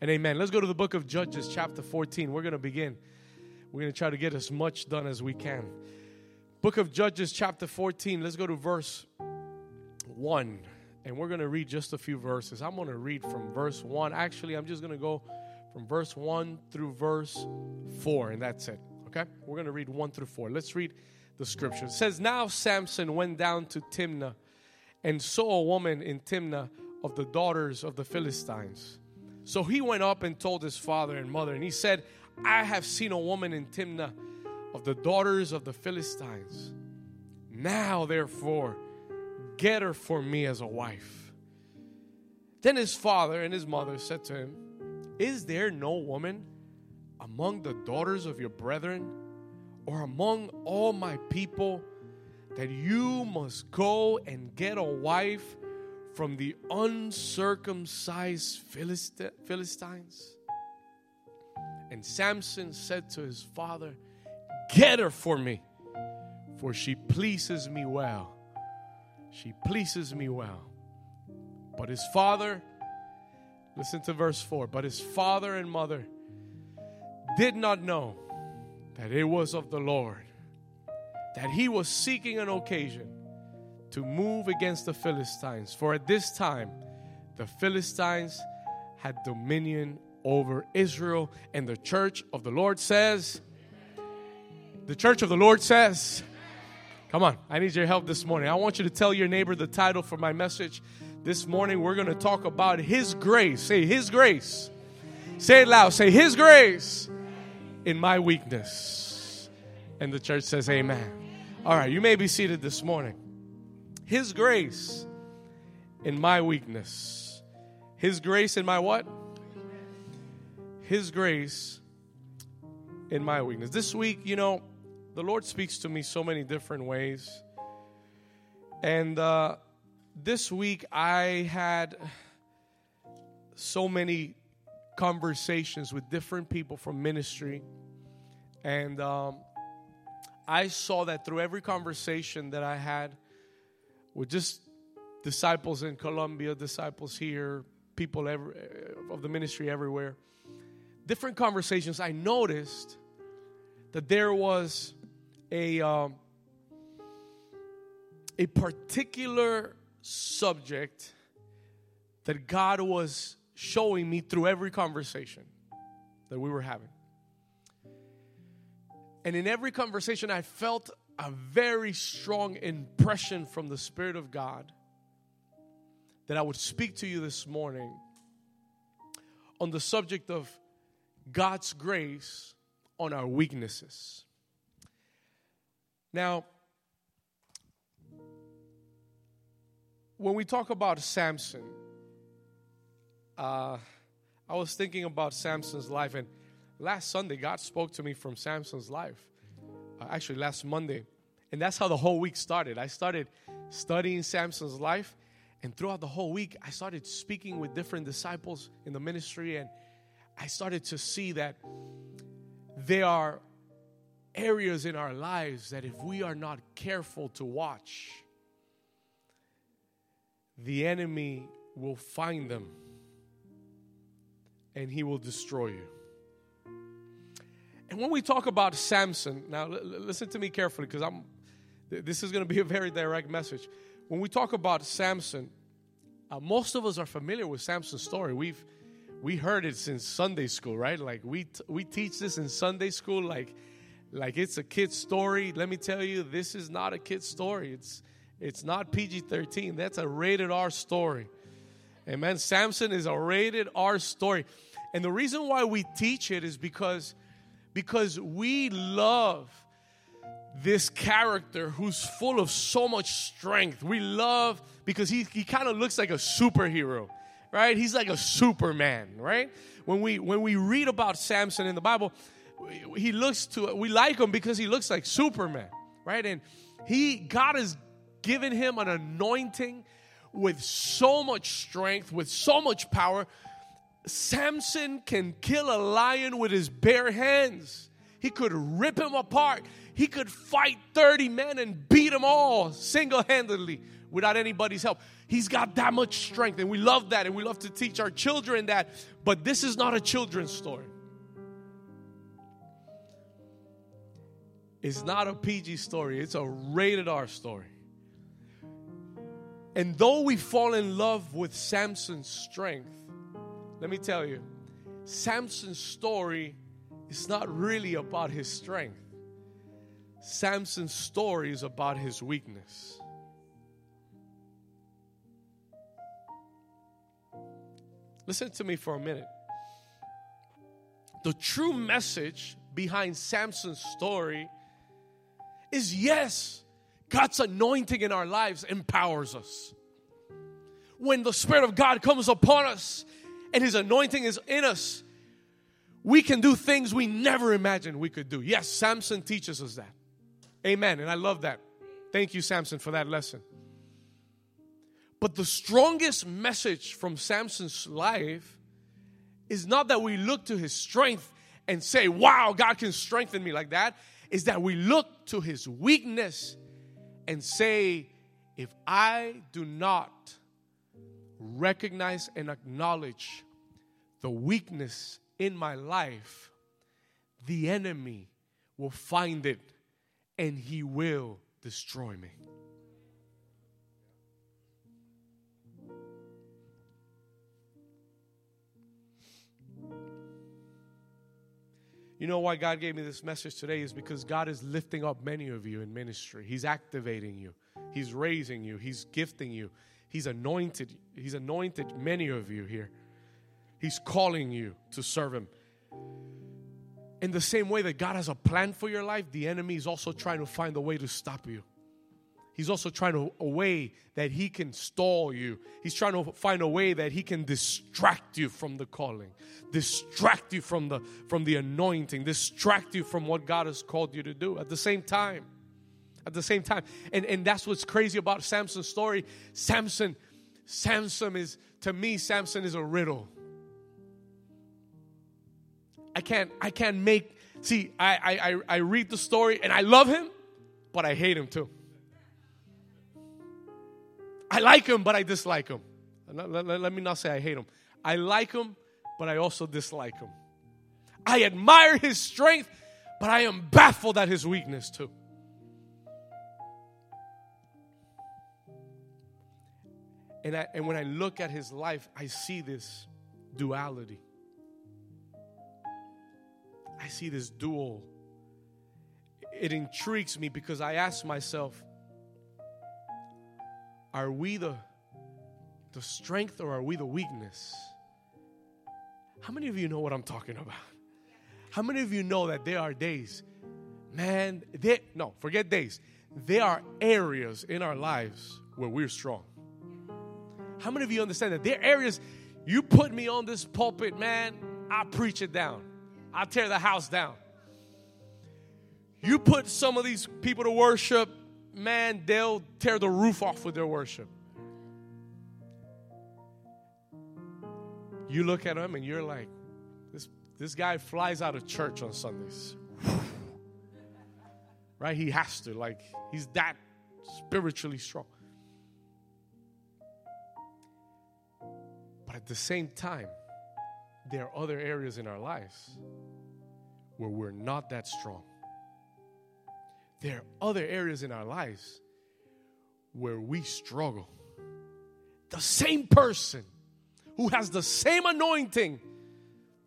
and amen. Let's go to the book of Judges, chapter 14. We're going to begin. We're going to try to get as much done as we can. Book of Judges, chapter 14. Let's go to verse 1. And we're going to read just a few verses. I'm going to read from verse 1. Actually, I'm just going to go from verse 1 through verse 4, and that's it. Okay? We're going to read 1 through 4. Let's read the scripture. It says, Now Samson went down to Timnah and saw a woman in Timnah of the daughters of the Philistines. So he went up and told his father and mother, and he said, I have seen a woman in Timnah of the daughters of the Philistines. Now, therefore, get her for me as a wife. Then his father and his mother said to him, Is there no woman among the daughters of your brethren or among all my people that you must go and get a wife from the uncircumcised Philistines? And Samson said to his father, Get her for me, for she pleases me well. She pleases me well. But his father, listen to verse 4 but his father and mother did not know that it was of the Lord, that he was seeking an occasion to move against the Philistines. For at this time, the Philistines had dominion over Israel, and the church of the Lord says, The church of the Lord says, Come on, I need your help this morning. I want you to tell your neighbor the title for my message. This morning, we're going to talk about His grace. Say, His grace. Say it loud. Say, His grace in my weakness. And the church says, Amen. All right, you may be seated this morning. His grace in my weakness. His grace in my what? His grace in my weakness. This week, you know, the Lord speaks to me so many different ways. And uh, this week, I had so many conversations with different people from ministry. And um, I saw that through every conversation that I had with just disciples in Colombia, disciples here, people every, of the ministry everywhere, different conversations, I noticed that there was a, um, a particular subject that God was showing me through every conversation that we were having. And in every conversation, I felt a very strong impression from the Spirit of God that I would speak to you this morning on the subject of God's grace on our weaknesses. Now, when we talk about Samson, uh, I was thinking about Samson's life, and last Sunday, God spoke to me from Samson's life. Uh, actually, last Monday. And that's how the whole week started. I started studying Samson's life, and throughout the whole week, I started speaking with different disciples in the ministry, and I started to see that there are areas in our lives that if we are not careful to watch, the enemy will find them and he will destroy you. And when we talk about Samson, now l- listen to me carefully because I'm this is going to be a very direct message. When we talk about Samson, uh, most of us are familiar with Samson's story. We've we heard it since Sunday school, right? Like we t- we teach this in Sunday school like like it's a kid's story. Let me tell you, this is not a kid's story. It's it's not PG-13. That's a rated R story. Amen. Samson is a rated R story. And the reason why we teach it is because because we love this character who's full of so much strength. We love because he, he kind of looks like a superhero, right? He's like a superman, right? When we when we read about Samson in the Bible, he looks to we like him because he looks like Superman, right? And he God has given him an anointing with so much strength, with so much power. Samson can kill a lion with his bare hands. He could rip him apart. He could fight 30 men and beat them all single handedly without anybody's help. He's got that much strength, and we love that, and we love to teach our children that. But this is not a children's story. It's not a PG story, it's a rated R story. And though we fall in love with Samson's strength, let me tell you, Samson's story is not really about his strength. Samson's story is about his weakness. Listen to me for a minute. The true message behind Samson's story is yes, God's anointing in our lives empowers us. When the Spirit of God comes upon us and His anointing is in us, we can do things we never imagined we could do. Yes, Samson teaches us that. Amen. And I love that. Thank you, Samson, for that lesson. But the strongest message from Samson's life is not that we look to his strength and say, wow, God can strengthen me like that. Is that we look to his weakness and say, if I do not recognize and acknowledge the weakness in my life, the enemy will find it and he will destroy me. You know why God gave me this message today is because God is lifting up many of you in ministry. He's activating you. He's raising you. He's gifting you. He's anointed. He's anointed many of you here. He's calling you to serve him. In the same way that God has a plan for your life, the enemy is also trying to find a way to stop you. He's also trying to a way that he can stall you. He's trying to find a way that he can distract you from the calling, distract you from the from the anointing, distract you from what God has called you to do. At the same time, at the same time, and and that's what's crazy about Samson's story. Samson, Samson is to me, Samson is a riddle. I can't I can't make see I I I read the story and I love him, but I hate him too. I like him, but I dislike him. Let, let, let me not say I hate him. I like him, but I also dislike him. I admire his strength, but I am baffled at his weakness too. And, I, and when I look at his life, I see this duality. I see this dual. It intrigues me because I ask myself, are we the, the strength or are we the weakness? How many of you know what I'm talking about? How many of you know that there are days, man, there, no, forget days. There are areas in our lives where we're strong. How many of you understand that there are areas you put me on this pulpit, man, I preach it down. I tear the house down. You put some of these people to worship, man, they'll tear the roof off with their worship. You look at them and you're like, this, this guy flies out of church on Sundays. right? He has to. Like, he's that spiritually strong. At the same time, there are other areas in our lives where we're not that strong there are other areas in our lives where we struggle. The same person who has the same anointing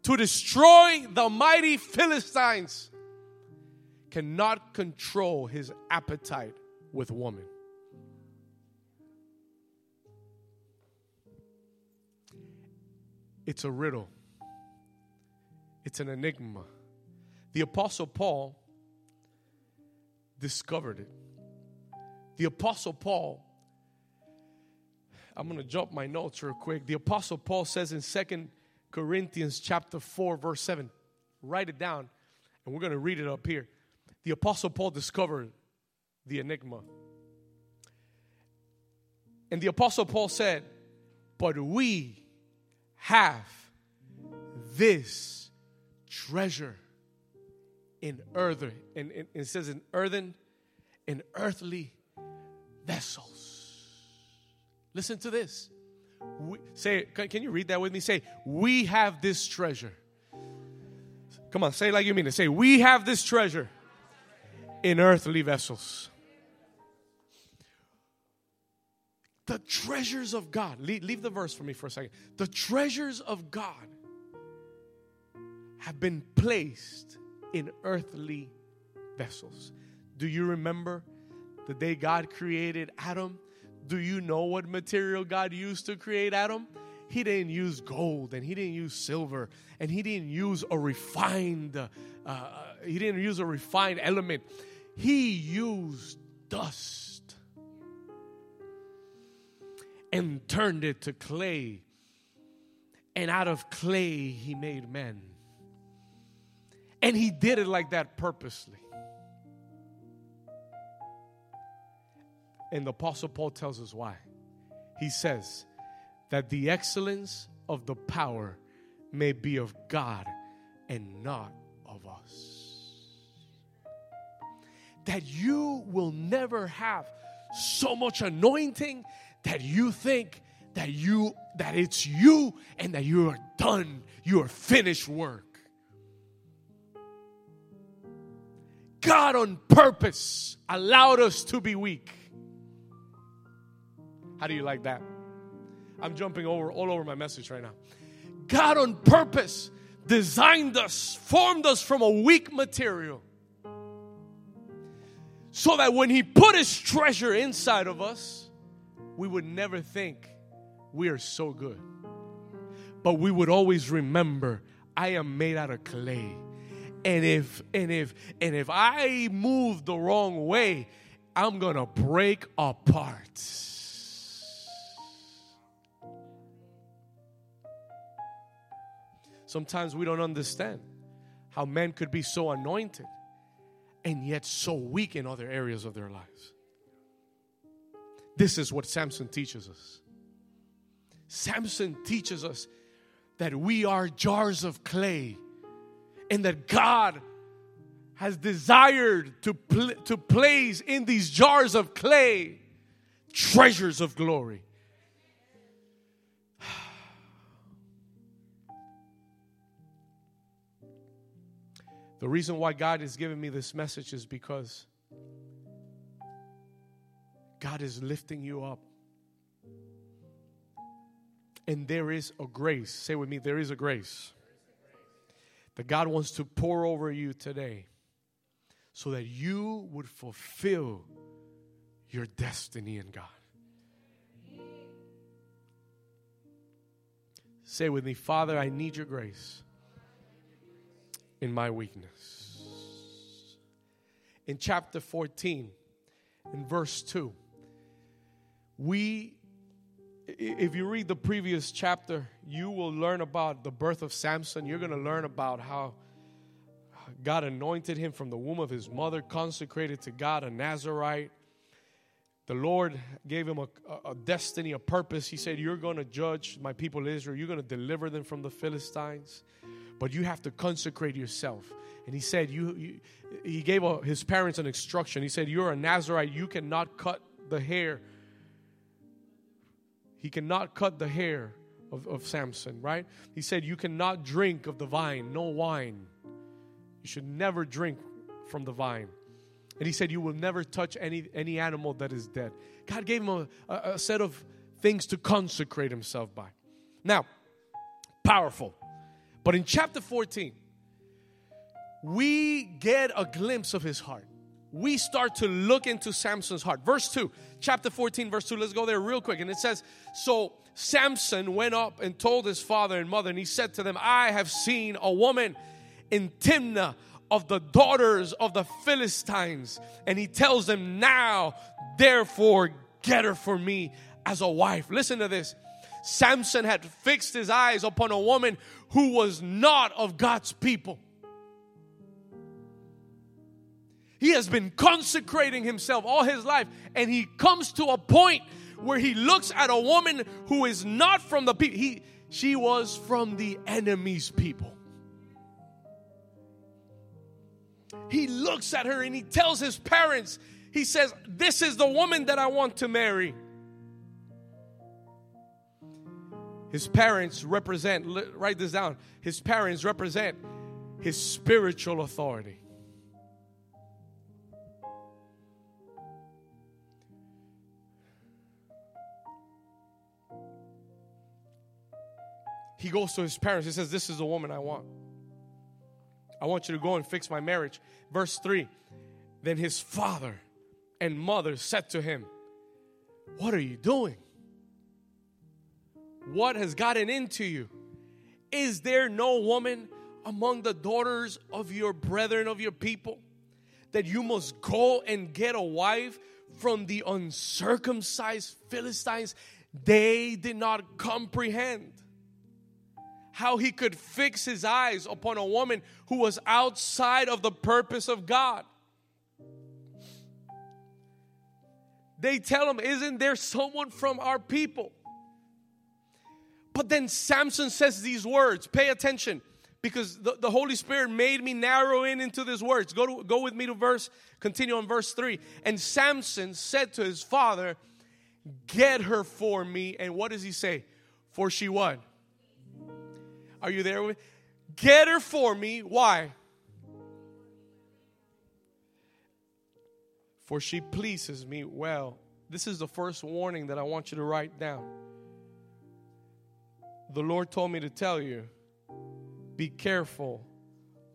to destroy the mighty Philistines cannot control his appetite with woman. It's a riddle, it's an enigma. The Apostle Paul discovered it. The Apostle Paul, I'm going to jump my notes real quick. The Apostle Paul says in Second Corinthians chapter 4, verse 7, write it down, and we're going to read it up here. The Apostle Paul discovered the enigma. And the Apostle Paul said, But we have this treasure in earthen, and, it says in earthen, in earthly vessels. Listen to this. We, say, can you read that with me? Say, we have this treasure. Come on, say like you mean it. Say, we have this treasure in earthly vessels. The treasures of God. Leave, leave, the verse for me for a second. The treasures of God have been placed in earthly vessels. Do you remember the day God created Adam? Do you know what material God used to create Adam? He didn't use gold and he didn't use silver and he didn't use a refined uh, uh, he didn't use a refined element. He used dust and turned it to clay. And out of clay he made men. And he did it like that purposely. And the Apostle Paul tells us why. He says that the excellence of the power may be of God and not of us. That you will never have so much anointing that you think that you that it's you and that you are done, you are finished work. God on purpose allowed us to be weak how do you like that? I'm jumping over all over my message right now. God on purpose designed us, formed us from a weak material. So that when He put His treasure inside of us, we would never think we are so good. But we would always remember, I am made out of clay. And if and if and if I move the wrong way, I'm gonna break apart. Sometimes we don't understand how men could be so anointed and yet so weak in other areas of their lives. This is what Samson teaches us. Samson teaches us that we are jars of clay and that God has desired to, pl- to place in these jars of clay treasures of glory. The reason why God has given me this message is because God is lifting you up. And there is a grace. Say with me, there is a grace that God wants to pour over you today so that you would fulfill your destiny in God. Say with me, Father, I need your grace in my weakness. In chapter 14, in verse 2, we, if you read the previous chapter, you will learn about the birth of Samson. You're going to learn about how God anointed him from the womb of his mother, consecrated to God, a Nazarite. The Lord gave him a, a, destiny, a purpose. He said, You're going to judge my people Israel. You're going to deliver them from the Philistines but you have to consecrate yourself. And he said, you, you he gave a, his parents an instruction. He said, You're a Nazarite, you cannot cut the hair. He cannot cut the hair of, of Samson, right? He said, You cannot drink of the vine, no wine. You should never drink from the vine. And he said, You will never touch any, any animal that is dead. God gave him a, a, a set of things to consecrate himself by. Now, powerful. But in chapter 14, we get a glimpse of his heart. We start to look into Samson's heart. Verse 2, chapter 14, verse 2. Let's go there real quick. And it says, So Samson went up and told his father and mother, and he said to them, I have seen a woman in Timnah of the daughters of the Philistines. And he tells them, Now, therefore, get her for me as a wife. Listen to this. Samson had fixed his eyes upon a woman who was not of God's people. He has been consecrating himself all his life, and he comes to a point where he looks at a woman who is not from the people. He, she was from the enemy's people. He looks at her and he tells his parents, he says, This is the woman that I want to marry. His parents represent, write this down, his parents represent his spiritual authority. He goes to his parents. He says, This is the woman I want. I want you to go and fix my marriage. Verse 3 Then his father and mother said to him, What are you doing? What has gotten into you? Is there no woman among the daughters of your brethren, of your people, that you must go and get a wife from the uncircumcised Philistines? They did not comprehend how he could fix his eyes upon a woman who was outside of the purpose of God. They tell him, Isn't there someone from our people? But then Samson says these words. Pay attention because the, the Holy Spirit made me narrow in into these words. Go, to, go with me to verse, continue on verse 3. And Samson said to his father, Get her for me. And what does he say? For she what? Are you there with Get her for me. Why? For she pleases me well. This is the first warning that I want you to write down the Lord told me to tell you be careful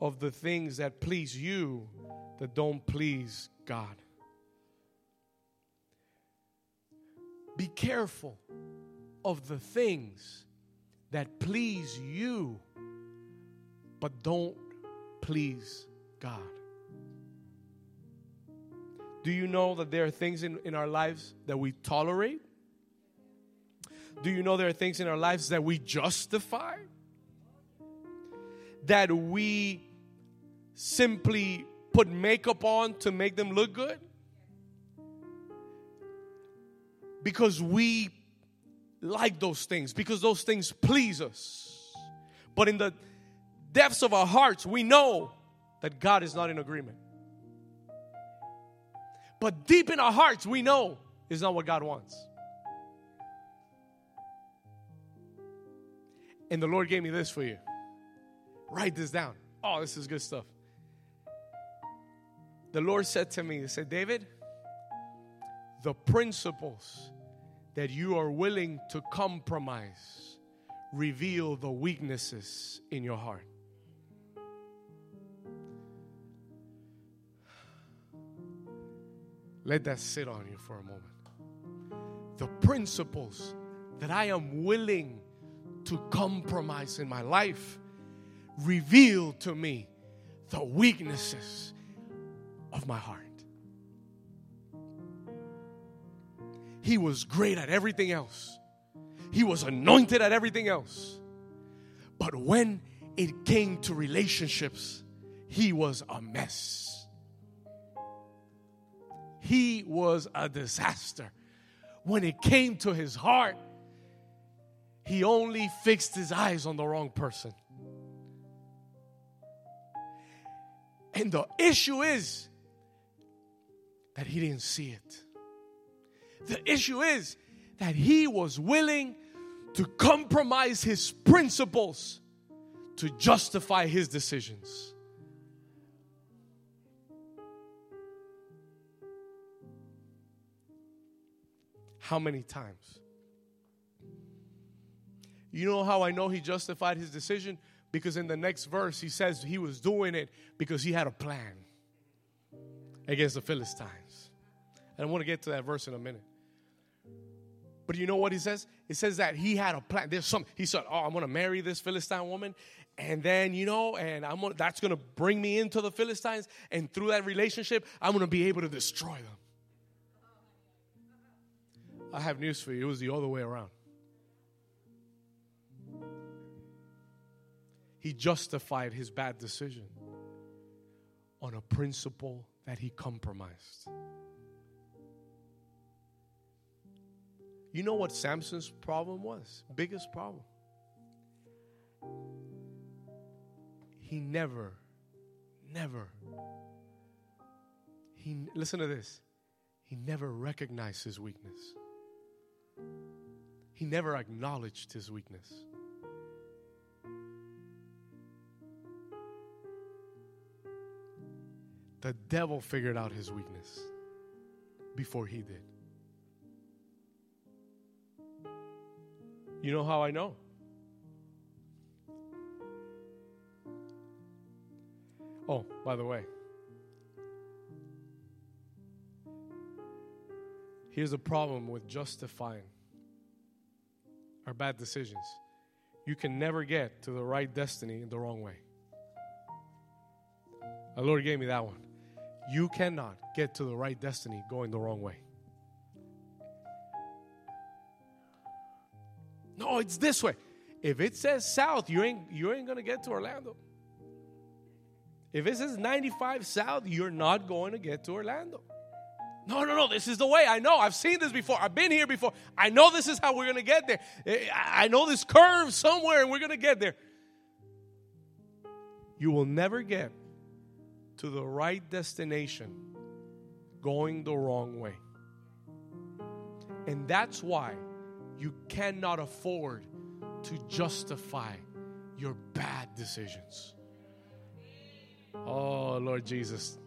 of the things that please you that don't please God. Be careful of the things that please you but don't please God. Do you know that there are things in, in our lives that we tolerate do you know there are things in our lives that we justify? That we simply put makeup on to make them look good? Because we like those things, because those things please us. But in the depths of our hearts, we know that God is not in agreement. But deep in our hearts, we know is not what God wants. And the Lord gave me this for you. Write this down. Oh, this is good stuff. The Lord said to me, He said, David, the principles that you are willing to compromise reveal the weaknesses in your heart. Let that sit on you for a moment. The principles that I am willing to compromise in my life reveal to me the weaknesses of my heart. He was great at everything else, he was anointed at everything else. But when it came to relationships, he was a mess. He was a disaster. When it came to his heart, he only fixed his eyes on the wrong person. And the issue is that he didn't see it. The issue is that he was willing to compromise his principles to justify his decisions. How many times? You know how I know he justified his decision? Because in the next verse, he says he was doing it because he had a plan against the Philistines. And I want to get to that verse in a minute. But you know what he says? It says that he had a plan. There's some. He said, "Oh, I'm going to marry this Philistine woman, and then you know, and I'm gonna, that's going to bring me into the Philistines, and through that relationship, I'm going to be able to destroy them." I have news for you. It was the other way around. he justified his bad decision on a principle that he compromised. You know what Samson's problem was? Biggest problem. He never, never, he, listen to this, he never recognized his weakness. He never acknowledged his weakness. The devil figured out his weakness before he did. You know how I know? Oh, by the way, here's a problem with justifying our bad decisions. You can never get to the right destiny in the wrong way. The Lord gave me that one. You cannot get to the right destiny going the wrong way. No, it's this way. If it says south, you ain't you ain't gonna get to Orlando. If it says 95 south, you're not going to get to Orlando. No, no, no, this is the way. I know. I've seen this before. I've been here before. I know this is how we're going to get there. Eh, I know this curve somewhere and we're going to get there. You will never get to the right destination going the wrong way. And that's why you cannot afford to justify your bad decisions. Oh, Lord Jesus.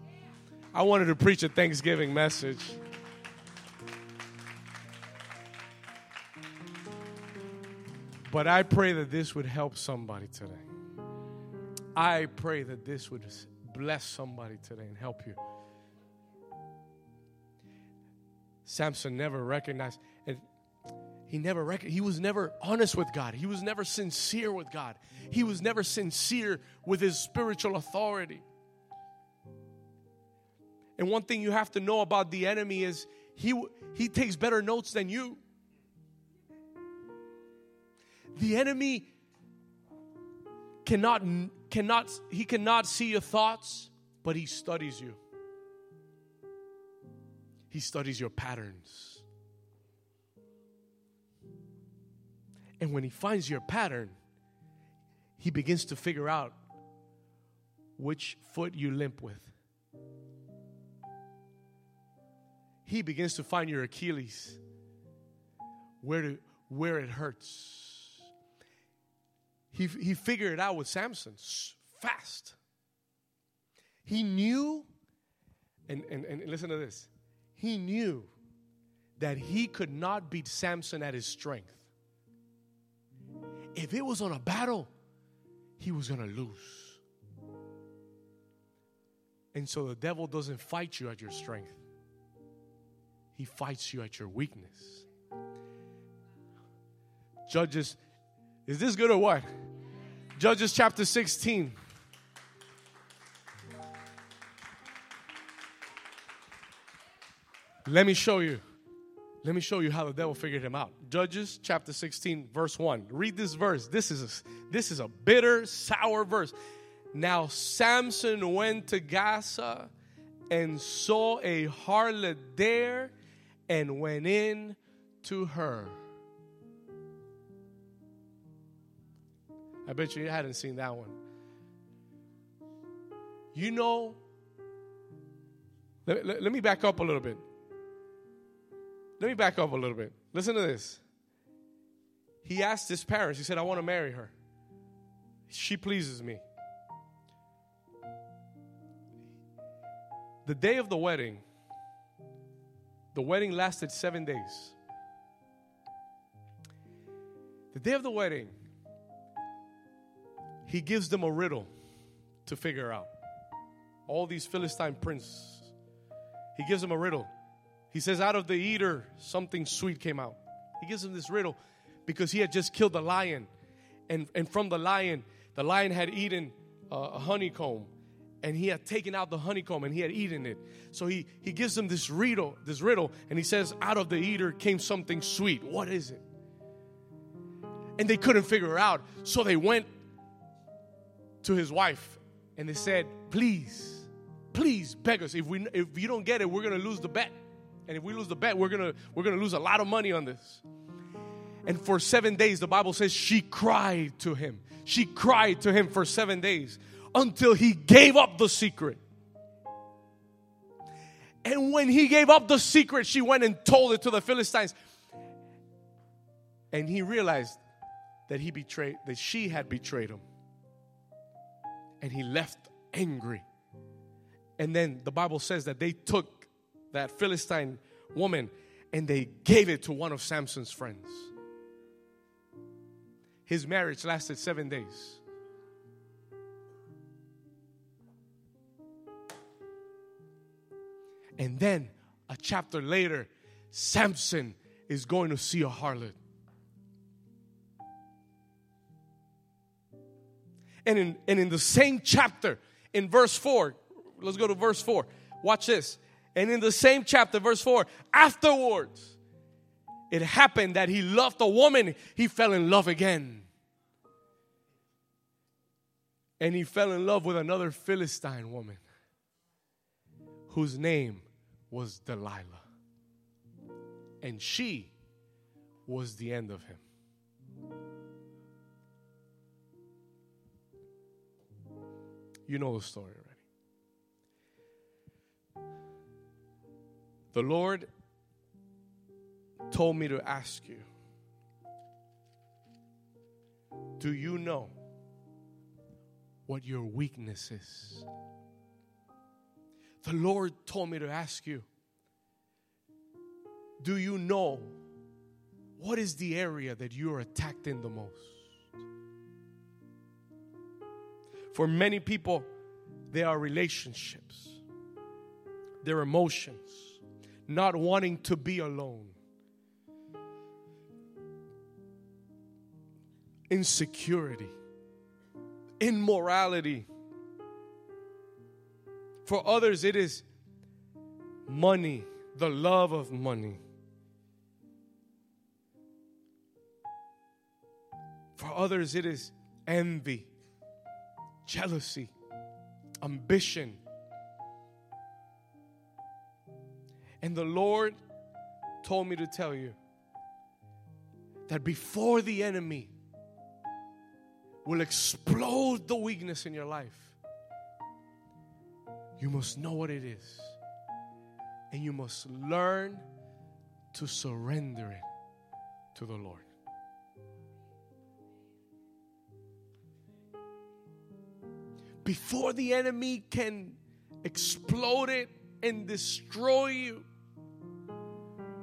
I wanted to preach a Thanksgiving message. But I pray that this would help somebody today. I pray that this would bless somebody today and help you. Samson never recognized, he never rec- he was never honest with God. He was never sincere with God. He was never sincere with his spiritual authority. And one thing you have to know about the enemy is he he takes better notes than you. The enemy cannot cannot he cannot see your thoughts, but he studies you. He studies your patterns. And when he finds your pattern, he begins to figure out which foot you limp with. He begins to find your Achilles, where, to, where it hurts. He, he figured it out with Samson fast. He knew, and, and, and listen to this, he knew that he could not beat Samson at his strength if it was on a battle, he was going to lose. And so the devil doesn't fight you at your strength, he fights you at your weakness. Judges, is this good or what? Judges chapter 16. Let me show you. Let me show you how the devil figured him out. Judges chapter 16 verse 1. Read this verse. This is a, this is a bitter, sour verse. Now Samson went to Gaza and saw a harlot there and went in to her. I bet you hadn't seen that one. You know, let, let, let me back up a little bit. Let me back up a little bit. Listen to this. He asked his parents, he said, I want to marry her. She pleases me. The day of the wedding, the wedding lasted seven days. The day of the wedding, he gives them a riddle to figure out. All these Philistine princes, he gives them a riddle. He says, Out of the eater, something sweet came out. He gives him this riddle because he had just killed the lion. And, and from the lion, the lion had eaten uh, a honeycomb and he had taken out the honeycomb and he had eaten it. So he, he gives them this riddle, this riddle, and he says, Out of the eater came something sweet. What is it? And they couldn't figure it out. So they went to his wife and they said, Please, please beg us. If we if you don't get it, we're gonna lose the bet. And if we lose the bet, we're gonna we're gonna lose a lot of money on this. And for seven days, the Bible says she cried to him. She cried to him for seven days until he gave up the secret. And when he gave up the secret, she went and told it to the Philistines. And he realized that he betrayed, that she had betrayed him. And he left angry. And then the Bible says that they took that Philistine woman and they gave it to one of Samson's friends. His marriage lasted seven days. And then a chapter later, Samson is going to see a harlot. And in, and in the same chapter, in verse 4, let's go to verse 4. Watch this. And in the same chapter, verse 4, afterwards, it happened that he loved a woman, he fell in love again. And he fell in love with another Philistine woman whose name was Delilah. And she was the end of him. You know the story already. The Lord told me to ask you Do you know what your weakness is? The Lord told me to ask you Do you know what is the area that you are attacked in the most? For many people, they are relationships, their emotions, not wanting to be alone, insecurity, immorality. For others, it is money, the love of money. For others, it is envy, jealousy, ambition. And the Lord told me to tell you that before the enemy will explode the weakness in your life, you must know what it is. And you must learn to surrender it to the Lord. before the enemy can explode it and destroy you,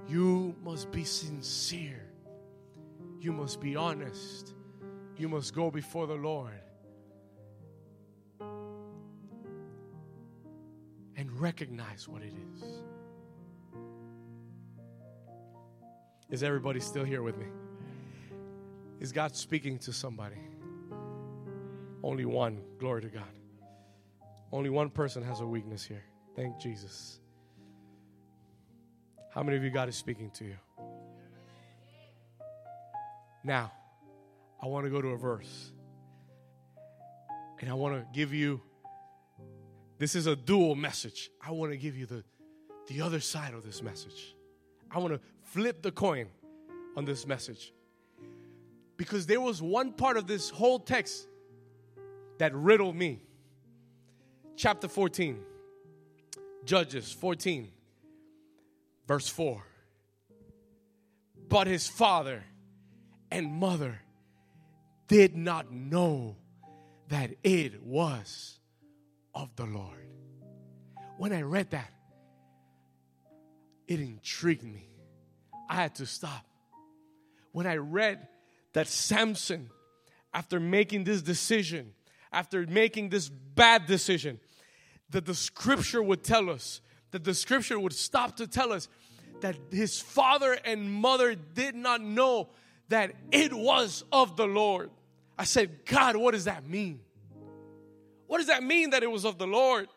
you must be sincere. You must be honest. You must go before the Lord and recognize what it is. Is everybody still here with me? Is God speaking to somebody? Only one. Glory to God. Only one person has a weakness here. Thank Jesus. How many of you God is speaking to you? Now, I want to go to a verse. And I want to give you this is a dual message. I want to give you the the other side of this message. I want to flip the coin on this message. Because there was one part of this whole text that riddled me. Chapter 14, Judges 14, verse 4. But his father and mother did not know that it was of the Lord. When I read that, it intrigued me. I had to stop. When I read that Samson, after making this decision, after making this bad decision, that the scripture would tell us, that the scripture would stop to tell us that his father and mother did not know that it was of the Lord. I said, God, what does that mean? What does that mean that it was of the Lord?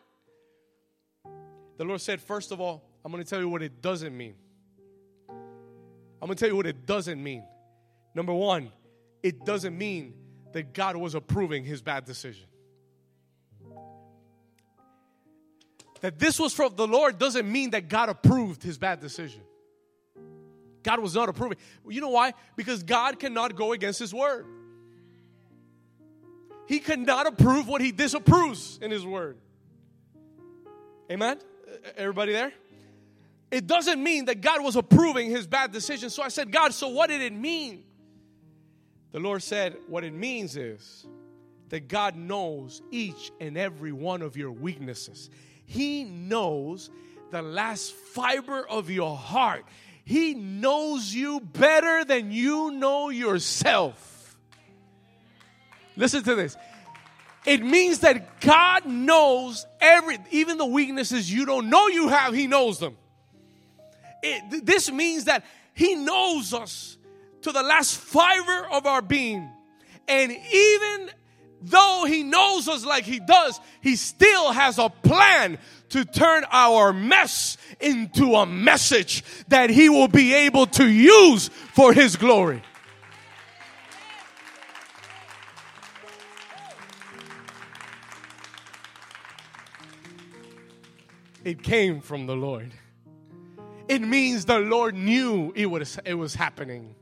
The Lord said, first of all, I'm going to tell you what it doesn't mean. I'm going to tell you what it doesn't mean. Number one, it doesn't mean that God was approving his bad decision. That this was from the Lord doesn't mean that God approved his bad decision. God was not approving. You know why? Because God cannot go against his word. He cannot approve what he disapproves in his word. Amen? Everybody there? It doesn't mean that God was approving his bad decision. So I said, God, so what did it mean? The Lord said, what it means is that God knows each and every one of your weaknesses. He knows the last fiber of your heart. He knows you better than you know yourself. Listen to this. It means that God knows every, even the weaknesses you don't know you have, He knows them. It, this means that He knows us to the last fiber of our being. And even though He knows us like He does, He still has a plan to turn our mess into a message that He will be able to use for His glory. It came from the Lord. It means the Lord knew it was, it was happening.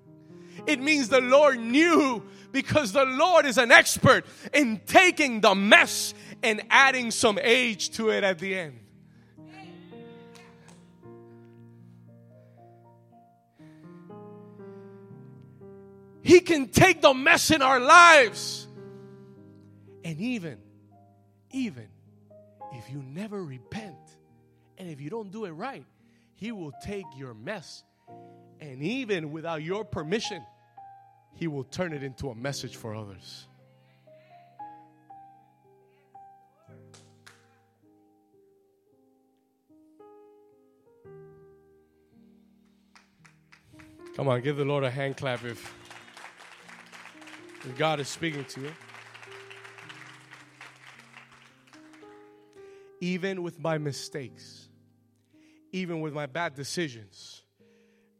It means the Lord knew because the Lord is an expert in taking the mess and adding some age to it at the end. He can take the mess in our lives. And even, even if you never repent, and if you don't do it right, He will take your mess and even without your permission, He will turn it into a message for others. Come on, give the Lord a hand clap if, if God is speaking to you. Even with my mistakes, even with my bad decisions,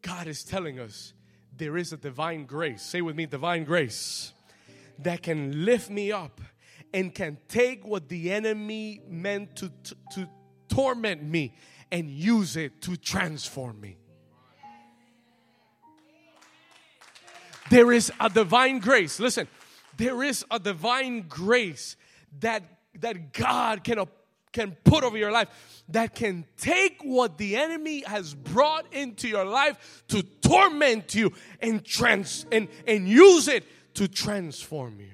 God is telling us there is a divine grace. Say with me, divine grace that can lift me up and can take what the enemy meant to, to, to torment me and use it to transform me. There is a divine grace. Listen, there is a divine grace that that God can can put over your life that can take what the enemy has brought into your life to torment you and trans and, and use it to transform you.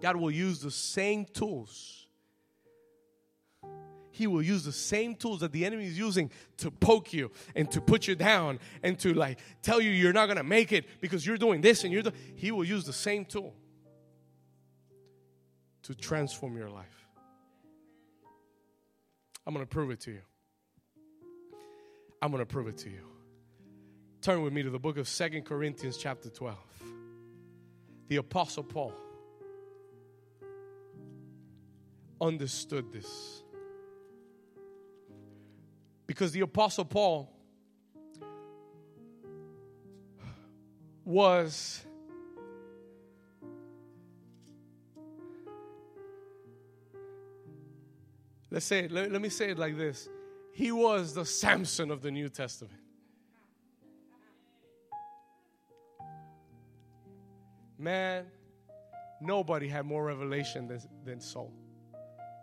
God will use the same tools. He will use the same tools that the enemy is using to poke you and to put you down and to like tell you you're not gonna make it because you're doing this and you're doing. He will use the same tool to transform your life. I'm going to prove it to you. I'm going to prove it to you. Turn with me to the book of Second Corinthians, chapter 12. The Apostle Paul understood this. Because the Apostle Paul was Let's say it, let, let me say it like this. He was the Samson of the New Testament. Man, nobody had more revelation than, than Saul,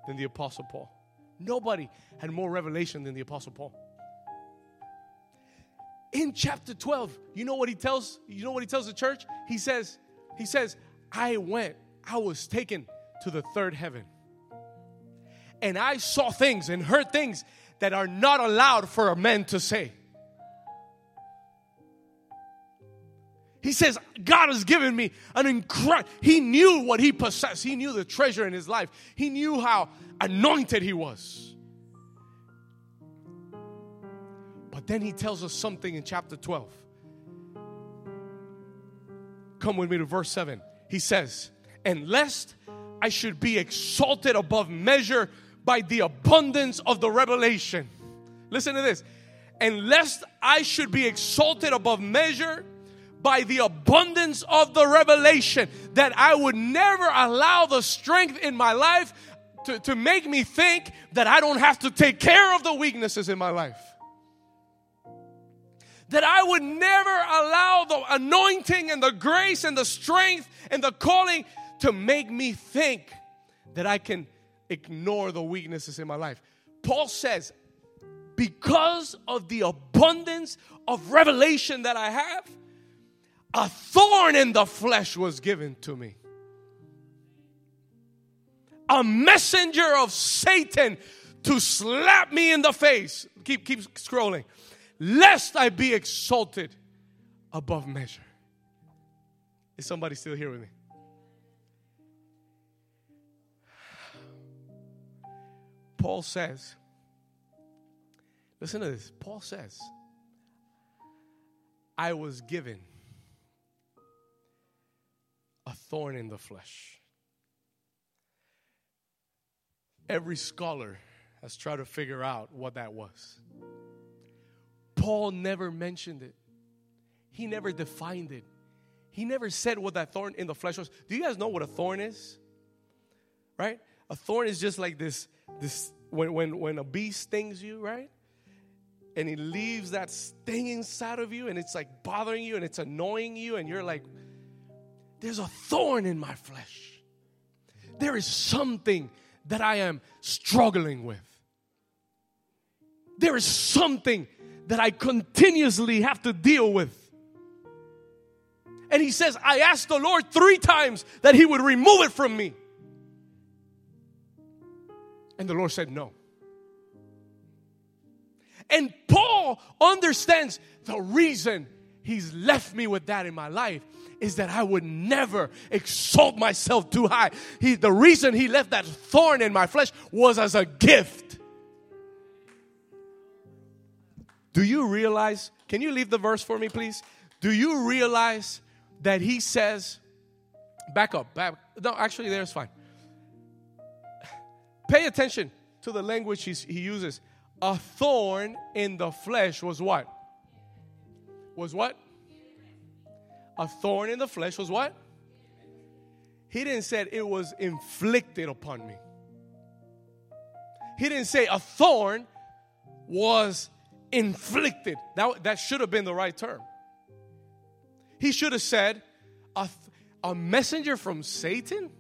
than the Apostle Paul. Nobody had more revelation than the Apostle Paul. In chapter 12, you know what he tells, you know what he tells the church? He says, he says, I went, I was taken to the third heaven and I saw things and heard things that are not allowed for a man to say. He says, God has given me an incredible, he knew what he possessed. He knew the treasure in his life. He knew how anointed he was. But then he tells us something in chapter 12. Come with me to verse 7. He says, And lest I should be exalted above measure by the abundance of the revelation. Listen to this. And lest I should be exalted above measure by the abundance of the revelation, that I would never allow the strength in my life to, to make me think that I don't have to take care of the weaknesses in my life. That I would never allow the anointing and the grace and the strength and the calling to make me think that I can ignore the weaknesses in my life. Paul says, because of the abundance of revelation that I have, a thorn in the flesh was given to me. A messenger of Satan to slap me in the face. Keep, keep scrolling. Lest I be exalted above measure. Is somebody still here with me? Paul says, listen to this. Paul says, I was given a thorn in the flesh. Every scholar has tried to figure out what that was. Paul never mentioned it, he never defined it. He never said what that thorn in the flesh was. Do you guys know what a thorn is? Right? A thorn is just like this this when when when a bee stings you, right? And it leaves that sting inside of you and it's like bothering you and it's annoying you and you're like there's a thorn in my flesh. There is something that I am struggling with. There is something that I continuously have to deal with. And he says, I asked the Lord three times that he would remove it from me. And the Lord said, No. And Paul understands the reason he's left me with that in my life is that I would never exalt myself too high. He, the reason he left that thorn in my flesh was as a gift. Do you realize? Can you leave the verse for me, please? Do you realize that he says, back up, back, no, actually, there's fine. Pay attention to the language he uses. A thorn in the flesh was what? Was what? A thorn in the flesh was what? He didn't say it was inflicted upon me. He didn't say a thorn was inflicted. That, that should have been the right term. He should have said, a, a messenger from Satan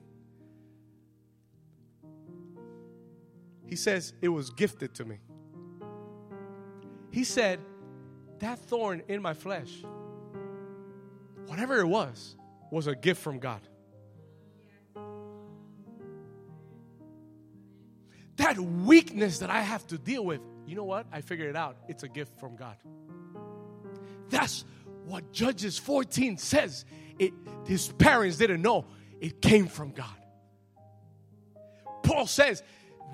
He says, It was gifted to me. He said, That thorn in my flesh, whatever it was, was a gift from God. That weakness that I have to deal with, you know what? I figured it out. It's a gift from God. That's what Judges 14 says. It, his parents didn't know it came from God. Paul says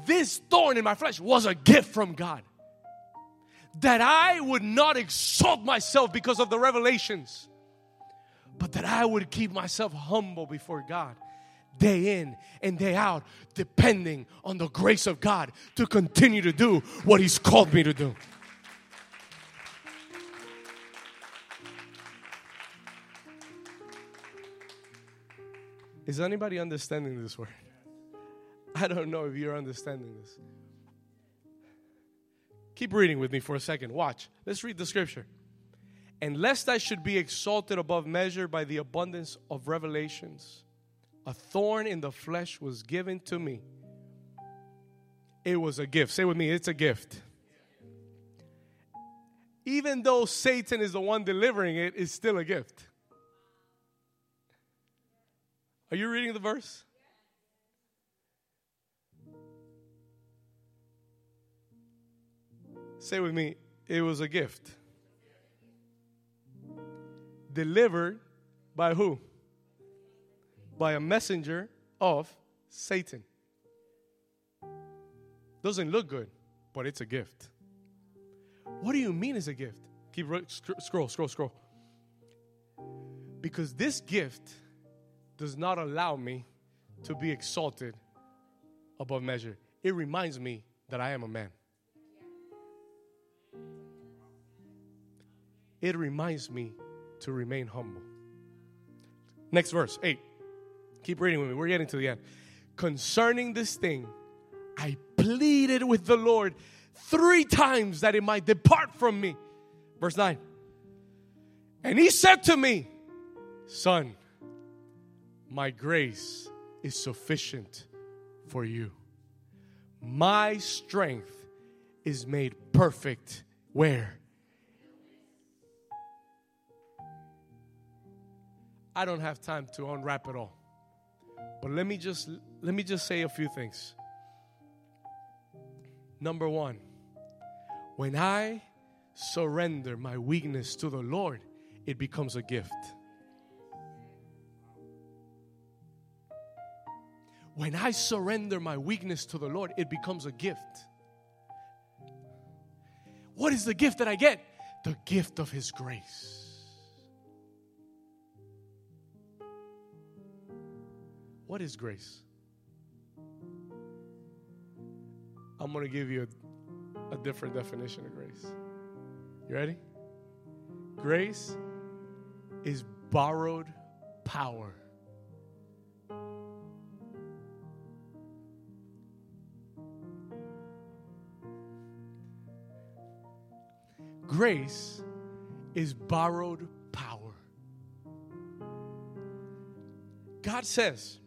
this thorn in my flesh was a gift from God. That I would not exalt myself because of the revelations, but that I would keep myself humble before God day in and day out, depending on the grace of God to continue to do what He's called me to do. Is anybody understanding this word? I don't know if you're understanding this. Keep reading with me for a second. Watch. Let's read the scripture. And lest I should be exalted above measure by the abundance of revelations, a thorn in the flesh was given to me. It was a gift. Say with me, it's a gift. Even though Satan is the one delivering it, it's still a gift. Are you reading the verse? Say with me, it was a gift. Delivered by who? By a messenger of Satan. Doesn't look good, but it's a gift. What do you mean it's a gift? Keep scroll, scroll, scroll. Because this gift does not allow me to be exalted above measure. It reminds me that I am a man. It reminds me to remain humble. Next verse, 8. Keep reading with me. We're getting to the end. Concerning this thing, I pleaded with the Lord three times that it might depart from me. Verse 9. And he said to me, Son, my grace is sufficient for you. My strength is made perfect where? I don't have time to unwrap it all. But let me just let me just say a few things. Number 1, when I surrender my weakness to the Lord, it becomes a gift. When I surrender my weakness to the Lord, it becomes a gift. What is the gift that I get? The gift of His grace. What is grace? I'm going to give you a, a, different definition of grace. You ready? Grace is borrowed power. Grace is borrowed power. God says,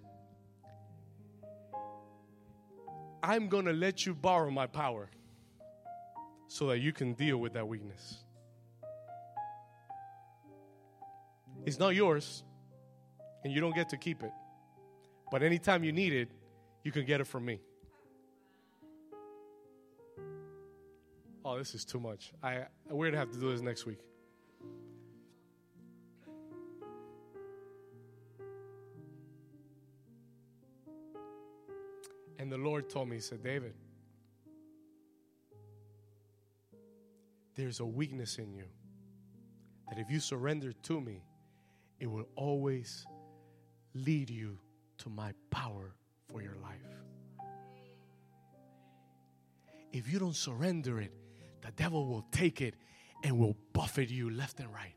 I'm going to let you borrow my power so that you can deal with that weakness. It's not yours, and you don't get to keep it. But anytime you need it, you can get it from me. Oh, this is too much. I we're gonna have to do this next week. And the Lord told me, He said, David, there's a weakness in you that if you surrender to me, it will always lead you to my power for your life. If you don't surrender it, the devil will take it and will buffet you left and right.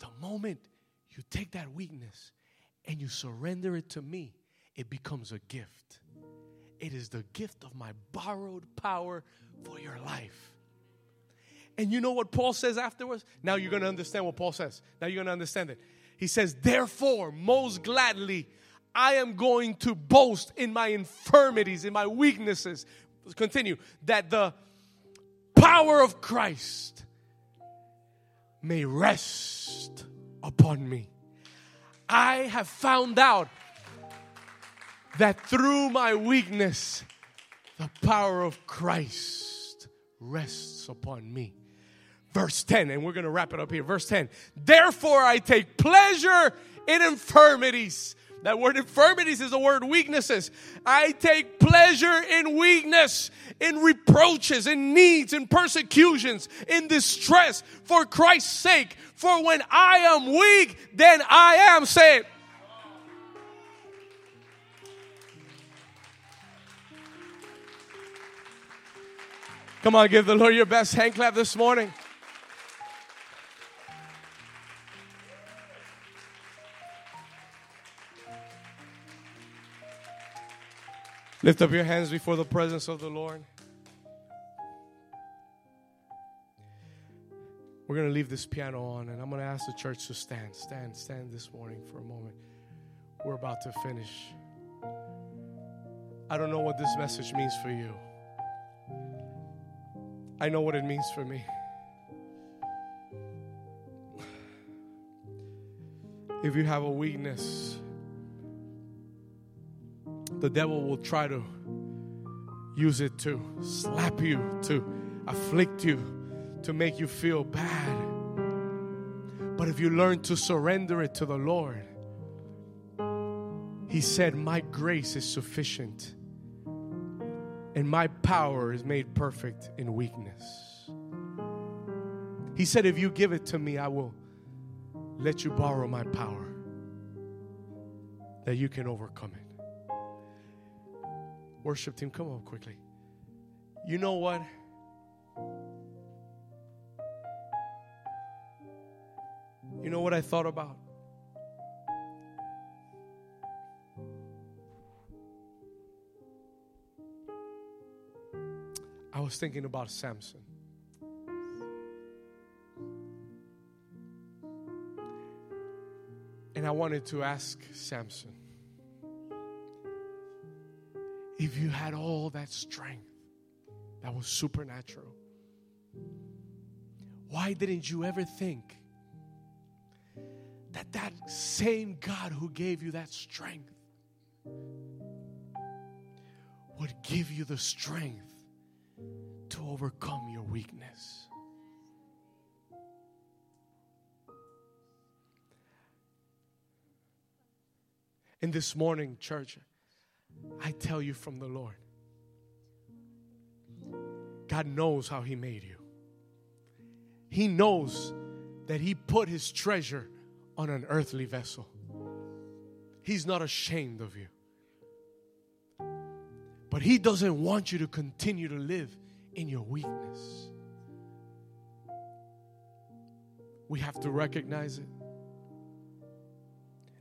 The moment you take that weakness and you surrender it to me, it becomes a gift. It is the gift of my borrowed power for your life. And you know what Paul says afterwards? Now you're going to understand what Paul says. Now you're going to understand it. He says, Therefore, most gladly, I am going to boast in my infirmities, in my weaknesses. Let's Continue. That the power of Christ may rest upon me. I have found out that through my weakness, the power of Christ rests upon me. Verse 10, and we're going to wrap it up here. Verse 10 Therefore, I take pleasure in infirmities. That word infirmities is the word weaknesses. I take pleasure in weakness, in reproaches, in needs, in persecutions, in distress for Christ's sake. For when I am weak, then I am saved. Come on, give the Lord your best hand clap this morning. Lift up your hands before the presence of the Lord. We're going to leave this piano on, and I'm going to ask the church to stand. Stand, stand this morning for a moment. We're about to finish. I don't know what this message means for you. I know what it means for me. If you have a weakness, the devil will try to use it to slap you, to afflict you, to make you feel bad. But if you learn to surrender it to the Lord, He said, My grace is sufficient and my power is made perfect in weakness. He said, If you give it to me, I will let you borrow my power that you can overcome it. Worship team, come on quickly. You know what? You know what I thought about? Was thinking about Samson. And I wanted to ask Samson if you had all that strength that was supernatural, why didn't you ever think that that same God who gave you that strength would give you the strength overcome your weakness. And this morning, church, I tell you from the Lord God knows how He made you. He knows that He put His treasure on an earthly vessel. He's not ashamed of you. But He doesn't want you to continue to live in your weakness. We have to recognize it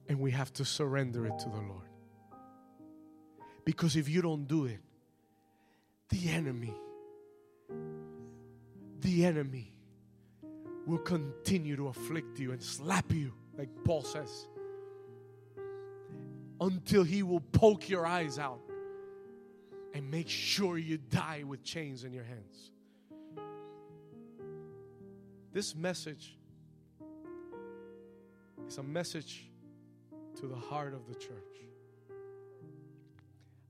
and we have to surrender it to the Lord. Because if you don't do it, the enemy, the enemy will continue to afflict you and slap you, like Paul says, until he will poke your eyes out and make sure you die with chains in your hands. This message is a message to the heart of the church.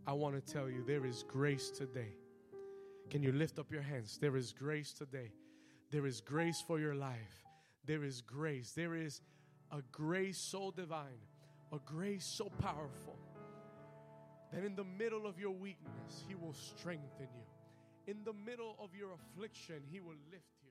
I want to tell you there is grace today. Can you lift up your hands? There is grace today. There is grace for your life. There is grace. There is a grace so divine, a grace so powerful that in the middle of your weakness, He will strengthen you. In the middle of your affliction, He will lift you.